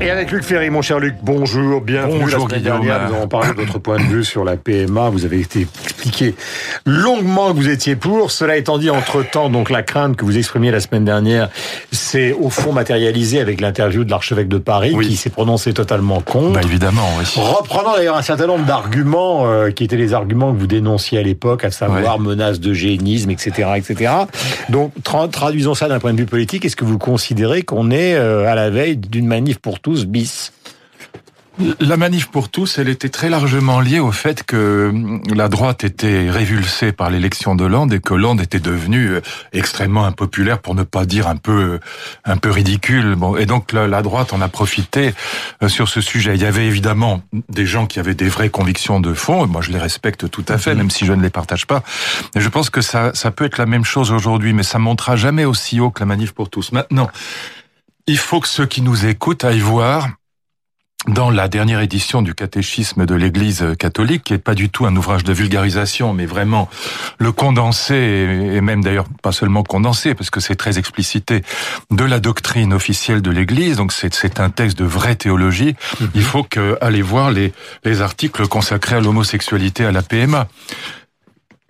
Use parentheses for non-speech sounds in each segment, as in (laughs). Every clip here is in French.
Et avec Luc Ferry, mon cher Luc, bonjour, bienvenue. Bonjour, la semaine Guillaume. dernière, nous avons parlé de votre point de vue sur la PMA. Vous avez été expliqué longuement que vous étiez pour. Cela étant dit, entre-temps, donc la crainte que vous exprimiez la semaine dernière, c'est au fond matérialisé avec l'interview de l'archevêque de Paris, Oui. qui s'est prononcé totalement contre. Bah évidemment, oui. Reprenant d'ailleurs un certain nombre d'arguments euh, qui étaient les arguments que vous dénonciez à l'époque, à savoir menace d'eugénisme, etc., etc. Donc tra- traduisons ça d'un point de vue politique. Est-ce que vous considérez qu'on est euh, à la veille d'une manif pour tous bis La manif pour tous, elle était très largement liée au fait que hum, la droite était révulsée par l'élection de Hollande et que Hollande était devenu euh, extrêmement impopulaire, pour ne pas dire un peu un peu ridicule. Bon, et donc la, la droite en a profité euh, sur ce sujet. Il y avait évidemment des gens qui avaient des vraies convictions de fond. Moi, je les respecte tout à fait, même si je ne les partage pas. Et je pense que ça ça peut être la même chose aujourd'hui, mais ça montera jamais aussi haut que la manif pour tous. Maintenant, il faut que ceux qui nous écoutent aillent voir dans la dernière édition du catéchisme de l'Église catholique, qui est pas du tout un ouvrage de vulgarisation, mais vraiment le condensé, et même d'ailleurs pas seulement condensé, parce que c'est très explicité, de la doctrine officielle de l'Église, donc c'est c'est un texte de vraie théologie, il faut que aller voir les, les articles consacrés à l'homosexualité, à la PMA.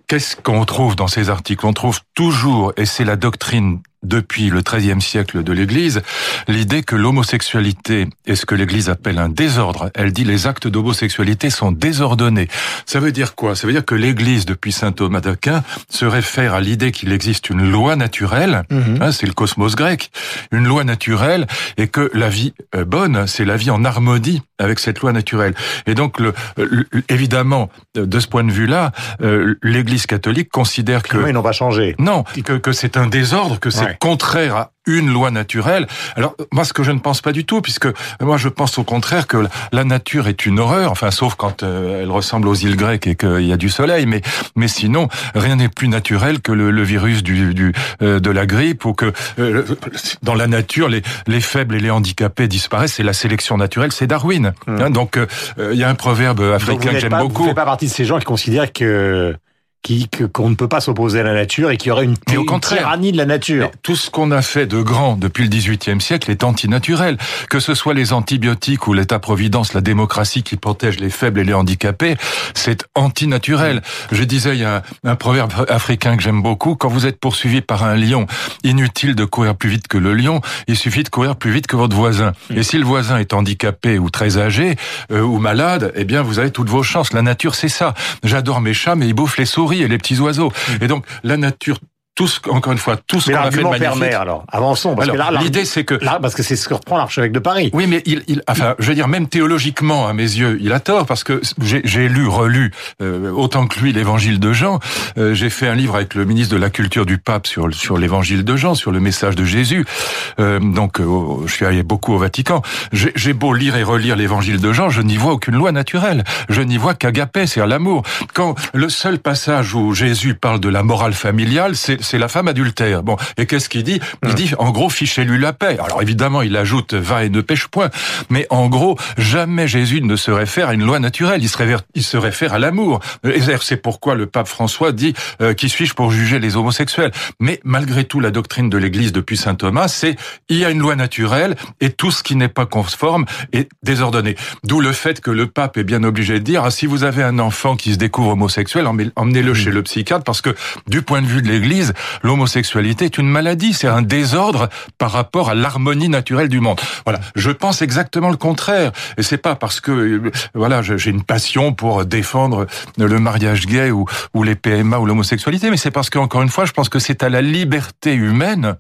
Qu'est-ce qu'on trouve dans ces articles? On trouve toujours, et c'est la doctrine depuis le XIIIe siècle de l'Église, l'idée que l'homosexualité est ce que l'Église appelle un désordre. Elle dit les actes d'homosexualité sont désordonnés. Ça veut dire quoi? Ça veut dire que l'Église, depuis saint Thomas d'Aquin, se réfère à l'idée qu'il existe une loi naturelle, hein, c'est le cosmos grec, une loi naturelle, et que la vie euh, bonne, c'est la vie en harmonie avec cette loi naturelle. Et donc, le, le- évidemment, de ce point de vue-là, euh, l'Église catholique considère que Ils n'ont pas changé. non, que, que c'est un désordre, que c'est Ouais. Contraire à une loi naturelle. Alors moi, ce que je ne pense pas du tout, puisque moi je pense au contraire que la nature est une horreur, enfin sauf quand euh, elle ressemble aux îles grecques et qu'il y a du soleil, mais mais sinon rien n'est plus naturel que le, le virus du, du euh, de la grippe ou que euh, dans la nature les les faibles et les handicapés disparaissent. C'est la sélection naturelle, c'est Darwin. Hein, donc euh, euh, il y a un proverbe africain que j'aime pas, Vous beaucoup. ne faites pas partie de ces gens qui considèrent que qui- qu'on ne peut pas s'opposer à la nature et qu'il y aurait une, Mais au une contraire. tyrannie de la nature. Tout ce qu'on a fait de grand depuis le XVIIIe siècle est antinaturel. Que ce soit les antibiotiques ou l'État-providence, la démocratie qui protège les faibles et les handicapés, c'est antinaturel. Je disais, il y a un, un proverbe africain que j'aime beaucoup, quand vous êtes poursuivi par un lion, inutile de courir plus vite que le lion, il suffit de courir plus vite que votre voisin. Et si le voisin est handicapé ou très âgé euh, ou malade, eh bien vous avez toutes vos chances. La nature, c'est ça. J'adore mes chats, mais ils bouffent les souris et les petits oiseaux. Et donc la nature, tout ce, encore une fois, tout ce qu'on a fait de magnifique. permet alors. Avançons. Parce Alors, que là, l'idée, c'est que- Là, parce que c'est ce que reprend l'archevêque de Paris. Oui, mais il, il, enfin, je veux dire, même théologiquement, à mes yeux, il a tort parce que j'ai lu, relu euh, autant que lui l'Évangile de Jean. Euh, j'ai fait un livre avec le ministre de la Culture du Pape sur sur l'Évangile de Jean, sur le message de Jésus. Euh, donc, euh, je suis allé beaucoup au Vatican. J'ai j'ai beau lire et relire l'Évangile de Jean, je n'y vois aucune loi naturelle. Je n'y vois qu'agapé, c'est-à-dire l'amour. Quand le seul passage où Jésus parle de la morale familiale, c'est c'est la femme adultère. Bon, et qu'est-ce qu'il dit? Il dit, en gros, fichez-lui la paix. Alors évidemment, il ajoute va et ne pêche point, mais en gros, jamais Jésus ne se réfère à une loi naturelle. Il se réfère, il se réfère à l'amour. Et c'est pourquoi le pape François dit euh, qui suis-je pour juger les homosexuels? Mais malgré tout, la doctrine de l'Église depuis saint Thomas, c'est il y a une loi naturelle et tout ce qui n'est pas conforme est désordonné. D'où le fait que le pape est bien obligé de dire ah, si vous avez un enfant qui se découvre homosexuel, emmenez- emmenez-le chez le psychiatre parce que du point de vue de l'Église, l'homosexualité est une maladie, c'est un désordre par rapport à l'harmonie naturelle du monde. Voilà, je pense exactement le contraire. Et c'est pas parce que euh, voilà, j'ai une passion pour défendre le mariage gay ou les PMA ou l'homosexualité, mais c'est parce qu'encore une fois, je pense que c'est à la liberté humaine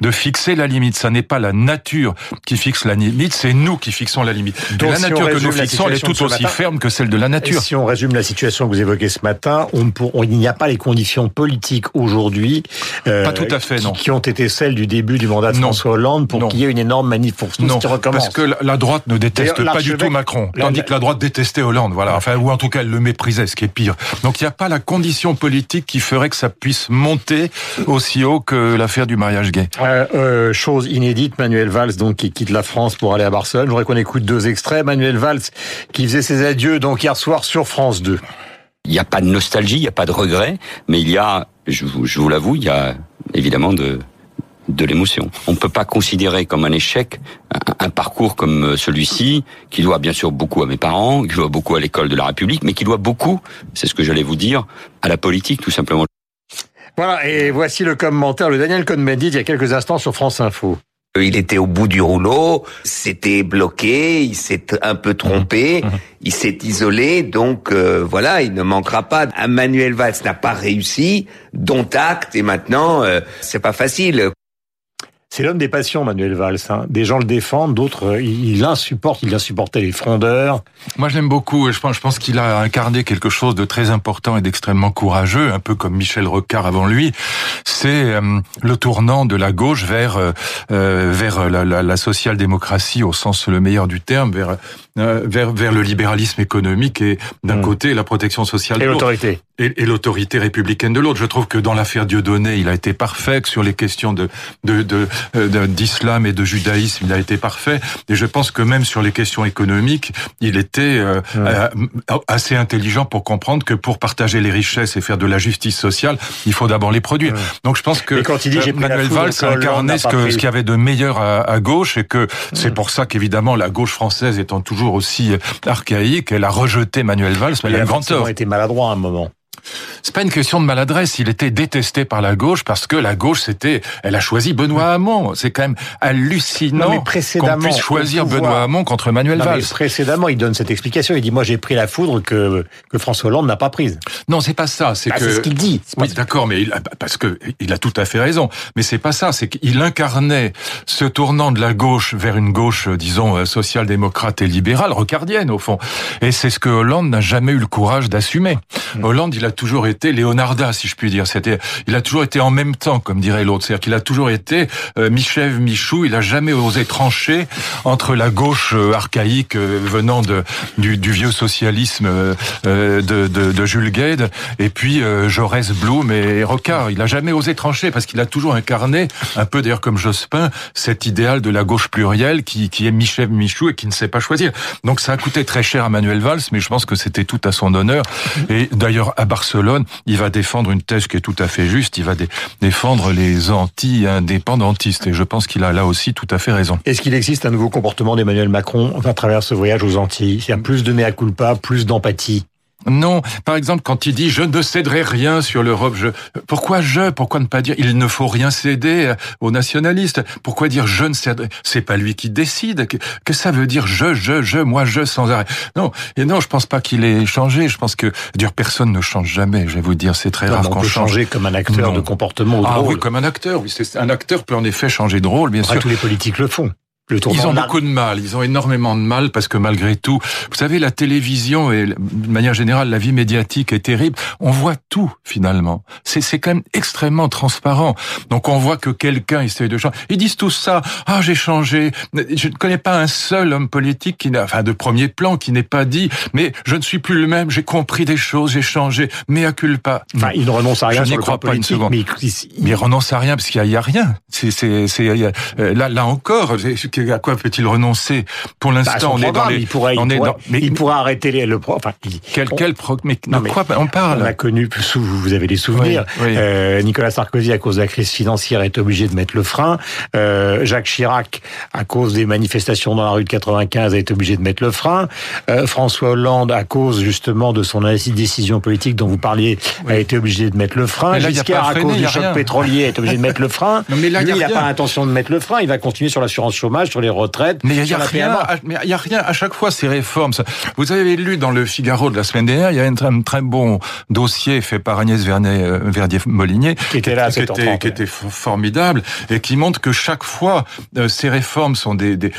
de fixer la limite. Ça n'est pas la nature qui fixe la limite, c'est nous qui fixons la limite. Donc, la si nature que nous fixons, elle est tout aussi matin- ferme que celle de la Et nature. si on résume la situation que vous évoquez ce matin, on on- il n'y a pas les conditions politiques aujourd'hui euh, Pas tout à fait, qui, non. qui ont été celles du début du mandat de Non. François Hollande pour qu'il y ait une énorme manif pour Non, qui recommence. parce que la- droite ne déteste pas du tout Macron, tandis que la droite détestait Hollande, voilà. Enfin, ou en tout cas, elle le méprisait, ce qui est pire. Donc, il n'y a pas la condition politique qui ferait que ça puisse monter aussi haut que l'affaire du mariage gay. Euh, euh, chose inédite, Manuel Valls donc qui quitte la France pour aller à Barcelone. Je voudrais qu'on écoute deux extraits. Manuel Valls qui faisait ses adieux donc hier soir sur France 2. Il n'y a pas de nostalgie, il n'y a pas de regret, mais il y a, je vous, je vous l'avoue, il y a évidemment de, de l'émotion. On ne peut pas considérer comme un échec un, un parcours comme celui-ci, qui doit bien sûr beaucoup à mes parents, qui doit beaucoup à l'école de la République, mais qui doit beaucoup, c'est ce que j'allais vous dire, à la politique tout simplement. Voilà, et voici le commentaire de Daniel Cohn-Bendit il y a quelques instants sur France Info. Euh, il était au bout du rouleau, c'était bloqué, il s'est un peu trompé, mmh. Mmh. il s'est isolé, donc euh, voilà, il ne manquera pas. Manuel Valls n'a pas réussi, dont acte, et maintenant, euh, c'est pas facile. C'est l'homme des passions, Manuel Valls. Hein. Des gens le défendent, d'autres, euh, il insupporte, il insupportait les frondeurs. Moi, je l'aime beaucoup. Je pense, je pense qu'il a incarné quelque chose de très important et d'extrêmement courageux, un peu comme Michel Rocard avant lui. C'est euh, le tournant de la gauche vers euh, vers la, la, la social-démocratie au sens le meilleur du terme, vers vers vers le libéralisme économique et d'un mmh. côté la protection sociale et l'autorité et, et l'autorité républicaine de l'autre. Je trouve que dans l'affaire Dieudonné, il a été parfait sur les questions de de, de euh, d'islam et de judaïsme, il a été parfait. Et je pense que même sur les questions économiques, il était euh, euh, assez intelligent pour comprendre que pour partager les richesses et faire de la justice sociale, il faut d'abord les produire. Donc je pense que quand il dit, Manuel Valls a incarné ce qu'il y avait de meilleur à, à gauche et que c'est pour ça qu'évidemment la gauche française étant toujours aussi archaïque, elle a rejeté Manuel Valls, mais il a un grand tort. été maladroit à un moment. C'est pas une question de maladresse. Il était détesté par la gauche parce que la gauche, c'était, elle a choisi Benoît Hamon. C'est quand même hallucinant qu'on puisse choisir Benoît Hamon contre Manuel non, Valls. précédemment, il donne cette explication. Il dit, moi, j'ai pris la foudre que, que François Hollande n'a pas prise. Non, c'est pas ça. C'est bah, que. ce qu'il dit. Oui, d'accord, mais il, parce que il a tout à fait raison. Mais c'est pas ça. C'est qu'il incarnait ce tournant de la gauche vers une gauche, disons, euh, social-démocrate et libérale, rocardienne, au fond. Et c'est ce que Hollande n'a jamais eu le courage d'assumer. Mmh. Hollande, il a toujours été Leonarda, si je puis dire. C'était, il a toujours été en même temps, comme dirait l'autre. C'est-à-dire qu'il a toujours été euh, Michel Michou. Il a jamais osé trancher entre la gauche euh, archaïque euh, venant de du, du, vieux socialisme euh, de, de, de, Jules Gued et puis Jaurès, Blum et Rocard. Il a jamais osé trancher parce qu'il a toujours incarné, un peu d'ailleurs comme Jospin, cet idéal de la gauche plurielle qui, qui est Michel Michou et qui ne sait pas choisir. Donc ça a coûté très cher à Manuel Valls, mais je pense que c'était tout à son honneur. Et d'ailleurs à Barcelone, il va défendre une thèse qui est tout à fait juste. Il va défendre les anti-indépendantistes. Et je pense qu'il a là aussi tout à fait raison. Est-ce qu'il existe un nouveau comportement d'Emmanuel Macron à travers ce voyage aux Antilles? Il y a plus de mea culpa, plus d'empathie? Non, par exemple, quand il dit je ne céderai rien sur l'Europe, je pourquoi je Pourquoi ne pas dire il ne faut rien céder aux nationalistes? Pourquoi dire je ne céderai C'est pas lui qui décide. Que, que, ça veut dire je, je, je, moi, je sans arrêt? Non, et non, je pense pas qu'il ait changé. Je pense que dire personne ne change jamais. Je vais vous dire, c'est très non, rare qu'on change. changer comme un acteur non. de comportement. ah drôle. oui, comme un acteur. Oui, un acteur peut en effet changer de rôle, bien Après, sûr. Tous les politiques le font. Ils ont beaucoup de mal, ils ont énormément de mal parce que malgré tout, vous savez, la télévision et de manière générale la vie médiatique est terrible. On voit tout finalement. C'est c'est quand même extrêmement transparent. Donc on voit que quelqu'un essaye de changer. Ils disent tout ça. Ah j'ai changé. Je ne connais pas un seul homme politique qui n'a, enfin de premier plan, qui n'ait pas dit. Mais je ne suis plus le même. J'ai compris des choses. J'ai changé. Mais à culpa. Enfin, il ne renonce à rien. Je n'y crois pas une seconde. Mais il, mais il renonce à rien parce qu'il y, y, a rien. C'est c'est c'est là là encore à quoi peut-il renoncer Pour l'instant, bah, on est dans les. Il pourrait, on il est pourrait, dans, mais, il pourrait arrêter les, le pro. Enfin, il, quel quel pro, mais non, de quoi on parle On a connu, vous avez des souvenirs. Oui, oui. Euh, Nicolas Sarkozy, à cause de la crise financière, est obligé de mettre le frein. Euh, Jacques Chirac, à cause des manifestations dans la rue de 95, a été obligé de mettre le frein. Euh, François Hollande, à cause justement de son décision politique dont vous parliez, oui. a été obligé de mettre le frein. Là, Giscard, à cause du choc pétrolier, est obligé de mettre le frein. (laughs) Non, mais là, Lui, il n'a pas l'intention de mettre le frein. Il va continuer sur l'assurance chômage, sur les retraites. Mais il y sur a rien. À- Mais il y a rien. À chaque fois, ces réformes. Vous avez lu dans le Figaro de la semaine dernière, il y a un très, un très bon dossier fait par Agnès euh, Verdier-Molinier, Qui était là qui 7h30, était, qui était formidable et qui montre que chaque fois, euh, ces réformes sont des, des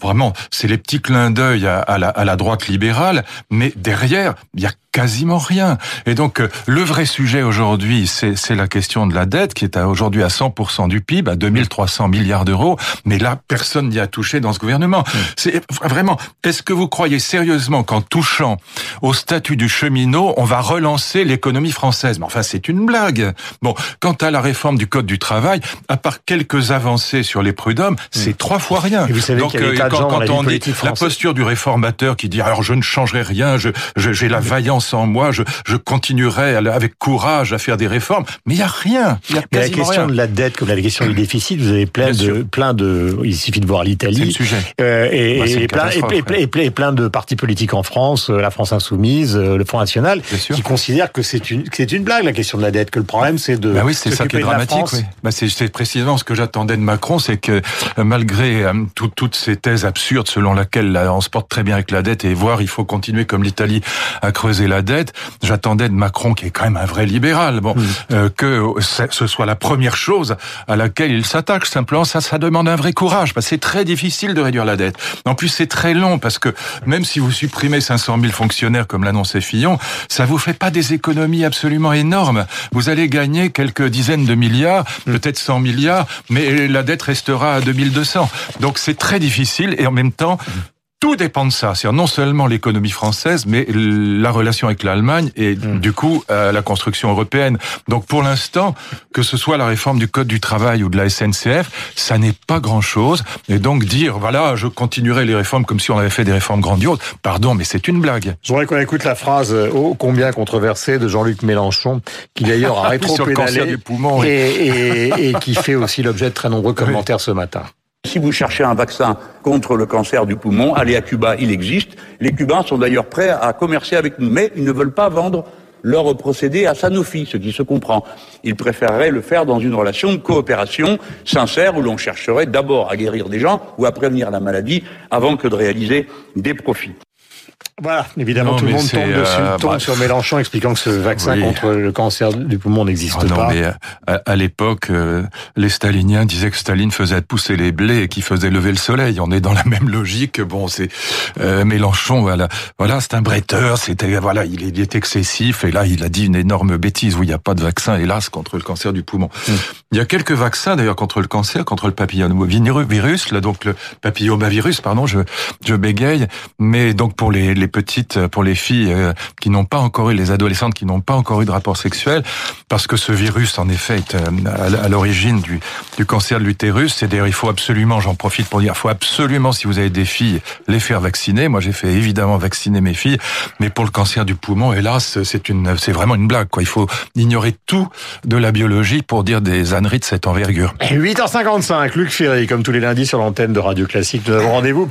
vraiment, c'est les petits clins d'œil à, à la, à la droite libérale, mais derrière, il y a quasiment rien. Et donc, euh, le vrai sujet aujourd'hui, c'est la question de la dette qui est aujourd'hui à 100% du PIB, à 2300 milliards d'euros. Mais là, personne n'y a touché dans ce gouvernement. C'est vraiment. Est-ce que vous croyez sérieusement qu'en touchant au statut du cheminot, on va relancer l'économie française? Mais enfin, c'est une blague. Bon, quant à la réforme du code du travail, à part quelques avancées sur les prud'hommes, c'est trois fois rien. Et vous savez Donc, y a euh, de quand, gens quand la on dit la posture du réformateur qui dit alors je ne changerai rien, je je- j'ai la vaillance sans moi, je, je continuerai avec courage à faire des réformes. Mais il y a rien. Y a mais la question de la dette, comme la question du déficit, vous avez plein de, plein de. Il suffit de voir l'Italie. Euh, et, bah, et, plein, et, plein, de partis politiques en France, euh, la France insoumise, euh, le Front national, qui considèrent que c'est une, c'est une blague la question de la dette, que le problème c'est de. Bah oui, c'est ça qui est dramatique. Oui. Bah c'est précisément ce que j'attendais de Macron, c'est que malgré toutes ces thèses absurdes selon laquelle on se porte très bien avec la dette et voir il faut continuer comme l'Italie à creuser la dette, j'attendais de Macron qui est quand même un vrai libéral, bon, que ce soit la première chose à laquelle il s'attaque. Simplement, ça, ça demande un vrai courage, parce que c'est très difficile de réduire la dette. En plus, c'est très long, parce que même si vous supprimez 500 000 fonctionnaires, comme l'annonçait Fillon, ça vous fait pas des économies absolument énormes. Vous allez gagner quelques dizaines de milliards, mm. peut-être 100 milliards, mais la dette restera à 2200. Donc c'est très difficile, et en même temps, tout dépend de ça. C'est non seulement l'économie française, mais la relation avec l'Allemagne et mm. du coup euh, la construction européenne. Donc pour l'instant, que ce soit la réforme du code du travail ou de la SNCF, ça n'est pas grand-chose. Et donc dire voilà, je continuerai les réformes comme si on avait fait des réformes grandioses, pardon, mais c'est une blague. Je voudrais qu'on écoute la phrase oh combien controversée de Jean-Luc Mélenchon, qui d'ailleurs a (laughs) rétro-pédalé et, et, et qui fait aussi l'objet de très nombreux commentaires ce matin. Si vous cherchez un vaccin contre le cancer du poumon, allez à Cuba, il existe. Les Cubains sont d'ailleurs prêts à commercer avec nous, mais ils ne veulent pas vendre leur procédé à Sanofi, ce qui se comprend. Ils préféreraient le faire dans une relation de coopération sincère où l'on chercherait d'abord à guérir des gens ou à prévenir la maladie avant que de réaliser des profits. Voilà, évidemment, tout le monde tombe, dessus, euh, tombe sur Mélenchon expliquant que ce vaccin contre le cancer du poumon n'existe ah pas. Mais euh, à, l'époque, euh, les staliniens disaient que Staline faisait pousser les blés et qu'il faisait lever le soleil. On est dans la même logique. Bon, c'est Mélenchon, voilà, voilà, c'est un bretteur. C'était voilà, il est, il est, excessif et là, il a dit une énorme bêtise où il n'y a pas de vaccin, hélas, contre le cancer du poumon. Hmm. Il y a quelques vaccins d'ailleurs contre le cancer, contre le papillomavirus, là donc le papillomavirus, pardon, je je bégaye, mais donc pour les les petites, euh, pour les filles euh, qui n'ont pas encore eu, les adolescentes qui n'ont pas encore eu de rapport sexuel, parce que ce virus, en effet, est euh, à l'origine du, cancer de l'utérus. C'est d'ailleurs, il faut absolument, j'en profite pour dire, il faut absolument, si vous avez des filles, les faire vacciner. Moi, j'ai fait évidemment vacciner mes filles, mais pour le cancer du poumon, hélas, c'est une, c'est vraiment une blague. Quoi. Il faut ignorer tout de la biologie pour dire des âneries de cette envergure. 8h55, Luc Ferry, comme tous les lundis sur l'antenne de Radio Classique. Nous avons rendez-vous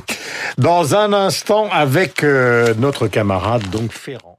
dans un instant avec notre camarade donc Ferrand.